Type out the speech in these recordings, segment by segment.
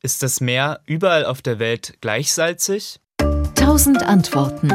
Ist das Meer überall auf der Welt gleich salzig? Tausend Antworten.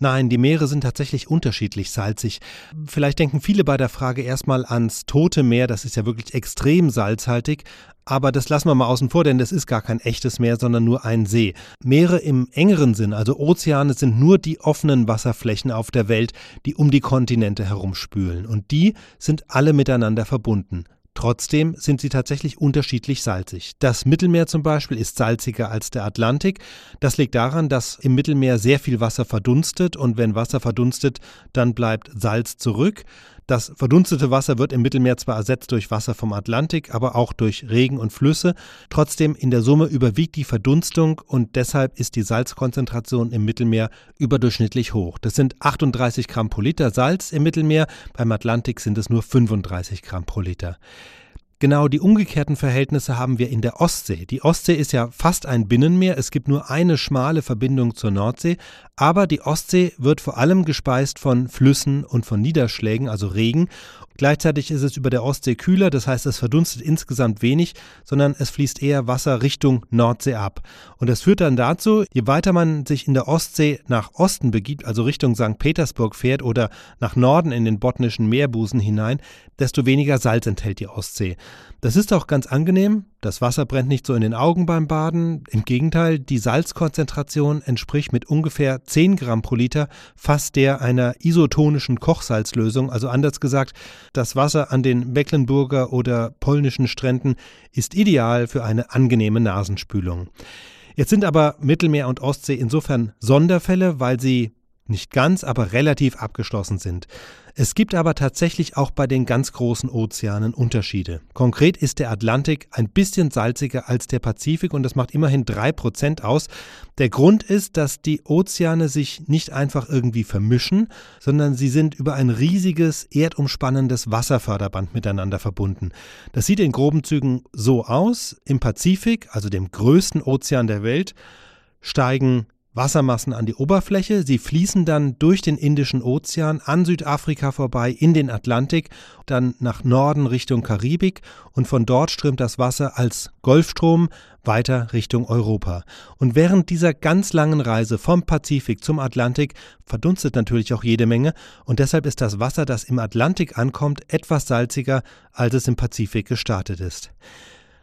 Nein, die Meere sind tatsächlich unterschiedlich salzig. Vielleicht denken viele bei der Frage erstmal ans Tote Meer, das ist ja wirklich extrem salzhaltig. Aber das lassen wir mal außen vor, denn das ist gar kein echtes Meer, sondern nur ein See. Meere im engeren Sinn, also Ozeane, sind nur die offenen Wasserflächen auf der Welt, die um die Kontinente herumspülen. Und die sind alle miteinander verbunden. Trotzdem sind sie tatsächlich unterschiedlich salzig. Das Mittelmeer zum Beispiel ist salziger als der Atlantik. Das liegt daran, dass im Mittelmeer sehr viel Wasser verdunstet und wenn Wasser verdunstet, dann bleibt Salz zurück. Das verdunstete Wasser wird im Mittelmeer zwar ersetzt durch Wasser vom Atlantik, aber auch durch Regen und Flüsse. Trotzdem in der Summe überwiegt die Verdunstung und deshalb ist die Salzkonzentration im Mittelmeer überdurchschnittlich hoch. Das sind 38 Gramm pro Liter Salz im Mittelmeer, beim Atlantik sind es nur 35 Gramm pro Liter. Genau die umgekehrten Verhältnisse haben wir in der Ostsee. Die Ostsee ist ja fast ein Binnenmeer, es gibt nur eine schmale Verbindung zur Nordsee, aber die Ostsee wird vor allem gespeist von Flüssen und von Niederschlägen, also Regen, Gleichzeitig ist es über der Ostsee kühler, das heißt, es verdunstet insgesamt wenig, sondern es fließt eher Wasser Richtung Nordsee ab. Und das führt dann dazu, je weiter man sich in der Ostsee nach Osten begibt, also Richtung St. Petersburg fährt oder nach Norden in den botnischen Meerbusen hinein, desto weniger Salz enthält die Ostsee. Das ist auch ganz angenehm. Das Wasser brennt nicht so in den Augen beim Baden. Im Gegenteil, die Salzkonzentration entspricht mit ungefähr 10 Gramm pro Liter fast der einer isotonischen Kochsalzlösung. Also anders gesagt, das Wasser an den Mecklenburger oder polnischen Stränden ist ideal für eine angenehme Nasenspülung. Jetzt sind aber Mittelmeer und Ostsee insofern Sonderfälle, weil sie nicht ganz, aber relativ abgeschlossen sind. Es gibt aber tatsächlich auch bei den ganz großen Ozeanen Unterschiede. Konkret ist der Atlantik ein bisschen salziger als der Pazifik und das macht immerhin drei Prozent aus. Der Grund ist, dass die Ozeane sich nicht einfach irgendwie vermischen, sondern sie sind über ein riesiges erdumspannendes Wasserförderband miteinander verbunden. Das sieht in groben Zügen so aus. Im Pazifik, also dem größten Ozean der Welt, steigen Wassermassen an die Oberfläche. Sie fließen dann durch den Indischen Ozean an Südafrika vorbei in den Atlantik, dann nach Norden Richtung Karibik und von dort strömt das Wasser als Golfstrom weiter Richtung Europa. Und während dieser ganz langen Reise vom Pazifik zum Atlantik verdunstet natürlich auch jede Menge und deshalb ist das Wasser, das im Atlantik ankommt, etwas salziger, als es im Pazifik gestartet ist.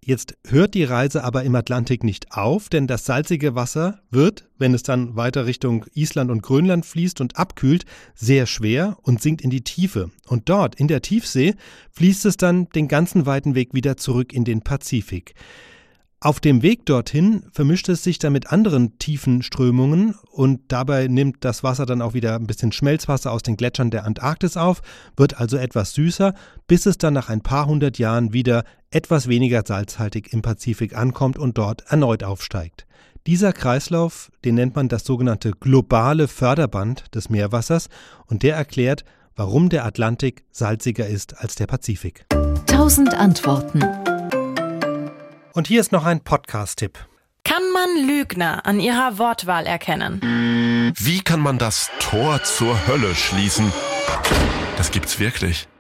Jetzt hört die Reise aber im Atlantik nicht auf, denn das salzige Wasser wird, wenn es dann weiter Richtung Island und Grönland fließt und abkühlt, sehr schwer und sinkt in die Tiefe. Und dort, in der Tiefsee, fließt es dann den ganzen weiten Weg wieder zurück in den Pazifik. Auf dem Weg dorthin vermischt es sich dann mit anderen tiefen Strömungen und dabei nimmt das Wasser dann auch wieder ein bisschen Schmelzwasser aus den Gletschern der Antarktis auf, wird also etwas süßer, bis es dann nach ein paar hundert Jahren wieder etwas weniger salzhaltig im Pazifik ankommt und dort erneut aufsteigt. Dieser Kreislauf, den nennt man das sogenannte globale Förderband des Meerwassers und der erklärt, warum der Atlantik salziger ist als der Pazifik. Tausend Antworten und hier ist noch ein Podcast-Tipp. Kann man Lügner an ihrer Wortwahl erkennen? Wie kann man das Tor zur Hölle schließen? Das gibt's wirklich.